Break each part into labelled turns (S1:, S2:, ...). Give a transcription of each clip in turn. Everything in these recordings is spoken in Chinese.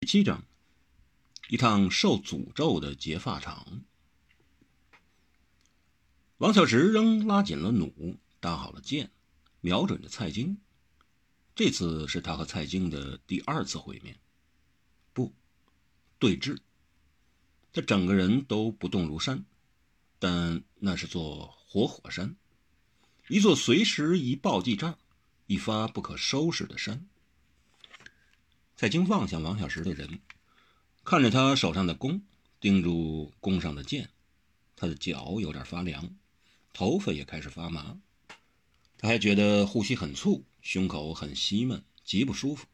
S1: 第七章，一趟受诅咒的劫法场。王小石仍拉紧了弩，搭好了箭，瞄准着蔡京。这次是他和蔡京的第二次会面，不，对峙。他整个人都不动如山，但那是座活火山，一座随时一爆即炸、一发不可收拾的山。蔡京望向王小石的人，看着他手上的弓，盯住弓上的箭，他的脚有点发凉，头发也开始发麻，他还觉得呼吸很促，胸口很吸闷，极不舒服，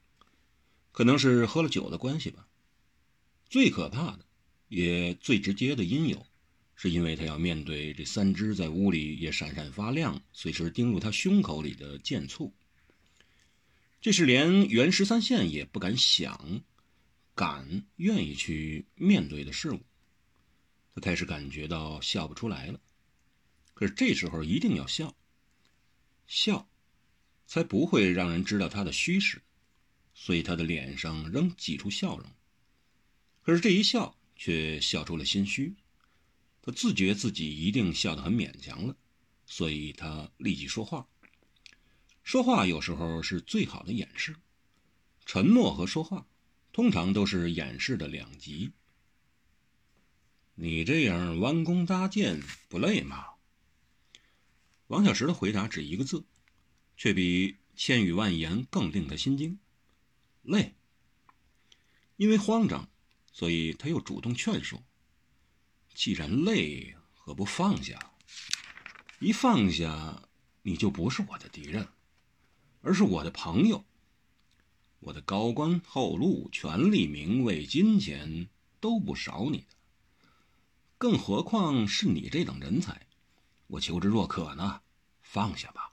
S1: 可能是喝了酒的关系吧。最可怕的，也最直接的因由，是因为他要面对这三只在屋里也闪闪发亮、随时盯住他胸口里的箭簇。这是连袁十三县也不敢想、敢、愿意去面对的事物。他开始感觉到笑不出来了。可是这时候一定要笑，笑，才不会让人知道他的虚实。所以他的脸上仍挤出笑容。可是这一笑却笑出了心虚。他自觉自己一定笑得很勉强了，所以他立即说话。说话有时候是最好的掩饰，沉默和说话通常都是掩饰的两极。你这样弯弓搭箭不累吗？王小石的回答只一个字，却比千语万言更令他心惊。累。因为慌张，所以他又主动劝说：“既然累，何不放下？一放下，你就不是我的敌人。”而是我的朋友，我的高官厚禄、权力、名位、金钱都不少你的，更何况是你这等人才，我求之若渴呢。放下吧。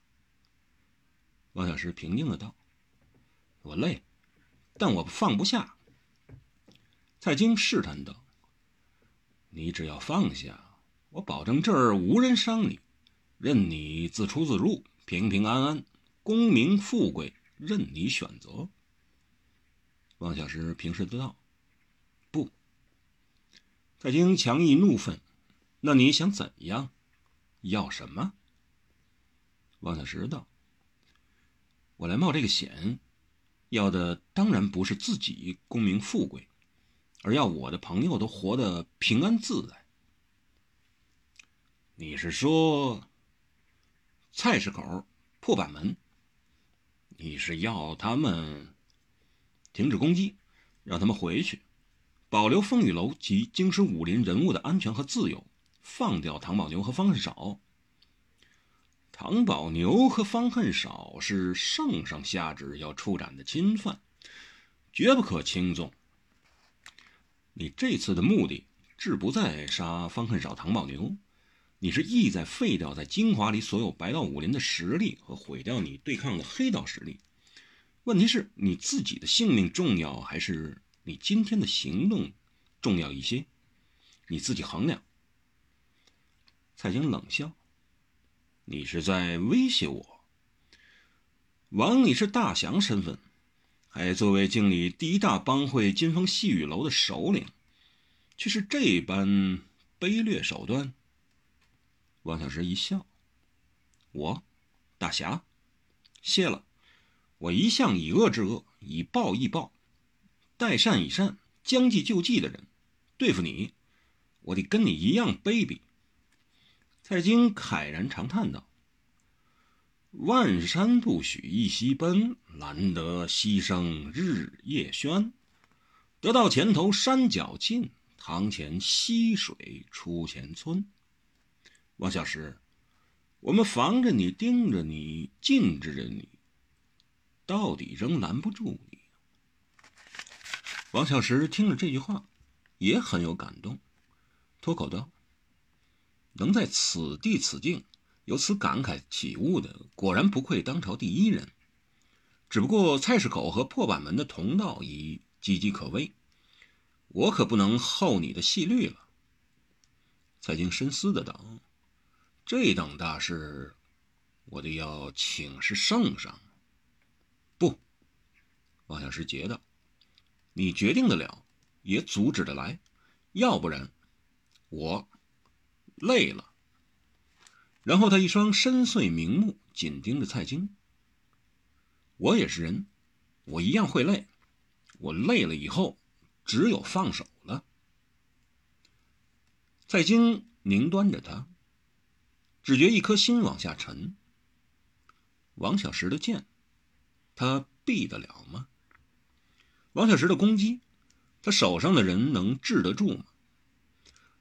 S1: 王小石平静的道：“我累，但我放不下。”蔡京试探道：“你只要放下，我保证这儿无人伤你，任你自出自入，平平安安。”功名富贵任你选择。王小石平视的道：“不。”蔡京强意怒愤：“那你想怎样？要什么？”王小石道：“我来冒这个险，要的当然不是自己功名富贵，而要我的朋友都活得平安自在。”你是说，菜市口破板门？你是要他们停止攻击，让他们回去，保留风雨楼及京师武林人物的安全和自由，放掉唐宝牛和方恨少。唐宝牛和方恨少是圣上下旨要处斩的钦犯，绝不可轻纵。你这次的目的志不在杀方恨少、唐宝牛。你是意在废掉在精华里所有白道武林的实力和毁掉你对抗的黑道实力？问题是你自己的性命重要，还是你今天的行动重要一些？你自己衡量。蔡京冷笑：“你是在威胁我？枉你是大祥身份，还作为京里第一大帮会金风细雨楼的首领，却是这般卑劣手段。”王小石一笑：“我，大侠，谢了。我一向以恶制恶，以暴易暴，待善以善，将计就计的人。对付你，我得跟你一样卑鄙。”蔡京慨然长叹道：“万山不许一溪奔，难得溪声日夜喧。得到前头山脚尽，堂前溪水出前村。”王小石，我们防着你，盯着你，禁止着你，到底仍拦不住你。王小石听了这句话，也很有感动，脱口道：“能在此地此境有此感慨起悟的，果然不愧当朝第一人。只不过菜市口和破板门的同道已岌岌可危，我可不能厚你的细虑了。”蔡京深思的道。这等大事，我得要请示圣上。不，王小石急道：“你决定得了，也阻止得来，要不然我累了。然后他一双深邃明目紧盯着蔡京。我也是人，我一样会累。我累了以后，只有放手了。蔡京凝端着他，只觉一颗心往下沉。王小石的剑，他避得了吗？王小石的攻击，他手上的人能治得住吗？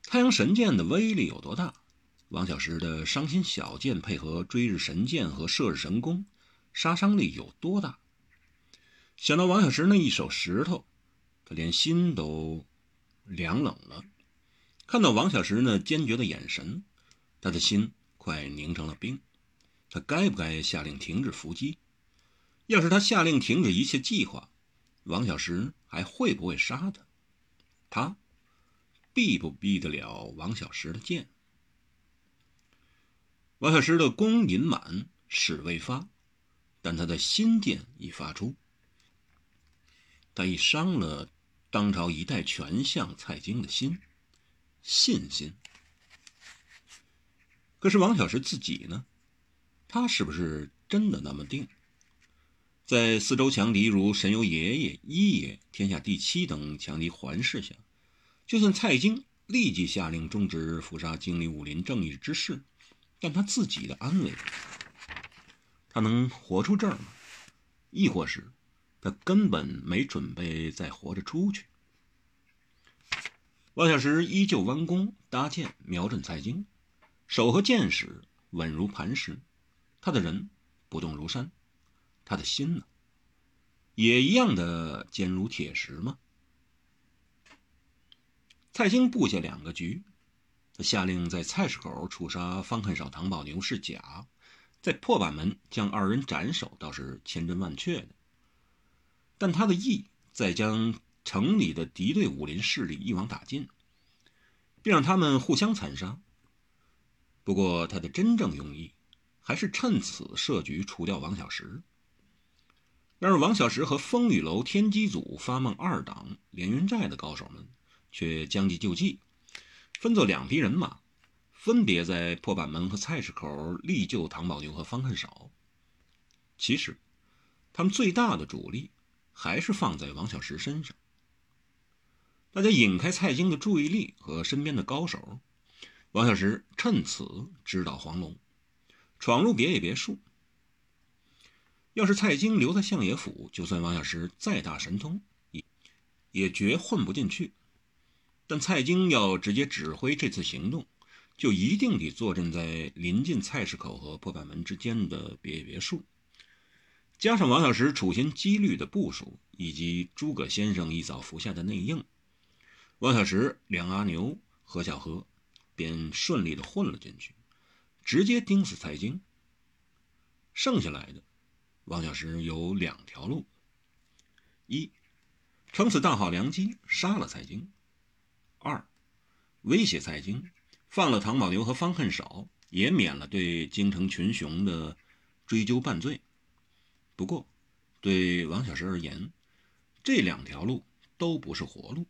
S1: 太阳神剑的威力有多大？王小石的伤心小剑配合追日神剑和射日神弓，杀伤力有多大？想到王小石那一手石头，他连心都凉冷了。看到王小石那坚决的眼神，他的心快凝成了冰。他该不该下令停止伏击？要是他下令停止一切计划，王小石还会不会杀他？他避不避得了王小石的剑？王小石的弓引满，矢未发，但他的心剑已发出。他已伤了当朝一代权相蔡京的心、信心。可是王小石自己呢？他是不是真的那么定？在四周强敌如神游爷爷、一爷、天下第七等强敌环视下，就算蔡京立即下令终止伏杀经历武林正义之事。但他自己的安危，他能活出这儿吗？亦或是他根本没准备再活着出去？王小石依旧弯弓搭箭，瞄准蔡京，手和剑矢稳如磐石，他的人不动如山，他的心呢，也一样的坚如铁石吗？蔡京布下两个局。他下令在菜市口处杀方恨少、唐宝牛是假，在破板门将二人斩首倒是千真万确的。但他的意在将城里的敌对武林势力一网打尽，并让他们互相残杀。不过他的真正用意，还是趁此设局除掉王小石。然而王小石和风雨楼天机组发梦二党连云寨的高手们，却将计就计。分作两批人马，分别在破板门和菜市口力救唐宝牛和方恨少。其实，他们最大的主力还是放在王小石身上。大家引开蔡京的注意力和身边的高手，王小石趁此直捣黄龙，闯入别野别墅。要是蔡京留在相爷府，就算王小石再大神通，也也绝混不进去。但蔡京要直接指挥这次行动，就一定得坐镇在临近菜市口和破板门之间的别野别墅。加上王小石处心积虑的部署，以及诸葛先生一早服下的内应，王小石、梁阿牛、何小河便顺利的混了进去，直接盯死蔡京。剩下来的，王小石有两条路：一，乘此大好良机杀了蔡京。二，威胁蔡京，放了唐宝牛和方恨少，也免了对京城群雄的追究办罪。不过，对王小石而言，这两条路都不是活路。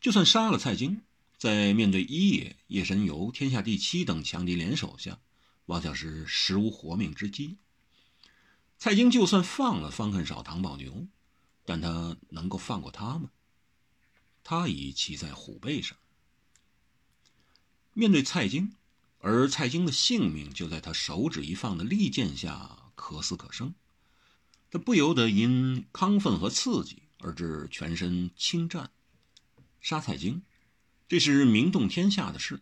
S1: 就算杀了蔡京，在面对一野、夜神游、天下第七等强敌联手下，王小石实无活命之机。蔡京就算放了方恨少、唐宝牛，但他能够放过他吗？他已骑在虎背上，面对蔡京，而蔡京的性命就在他手指一放的利剑下可死可生，他不由得因亢奋和刺激而致全身轻颤。杀蔡京，这是名动天下的事；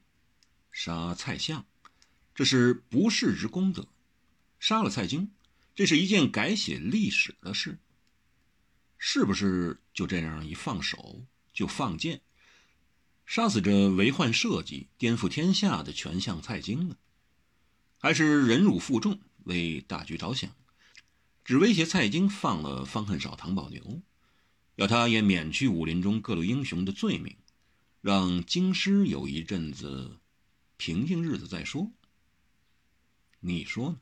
S1: 杀蔡相，这是不世之功德；杀了蔡京，这是一件改写历史的事。是不是就这样一放手？就放箭，杀死这为患社稷、颠覆天下的权相蔡京呢？还是忍辱负重，为大局着想，只威胁蔡京放了方恨少、唐宝牛，要他也免去武林中各路英雄的罪名，让京师有一阵子平静日子再说？你说呢？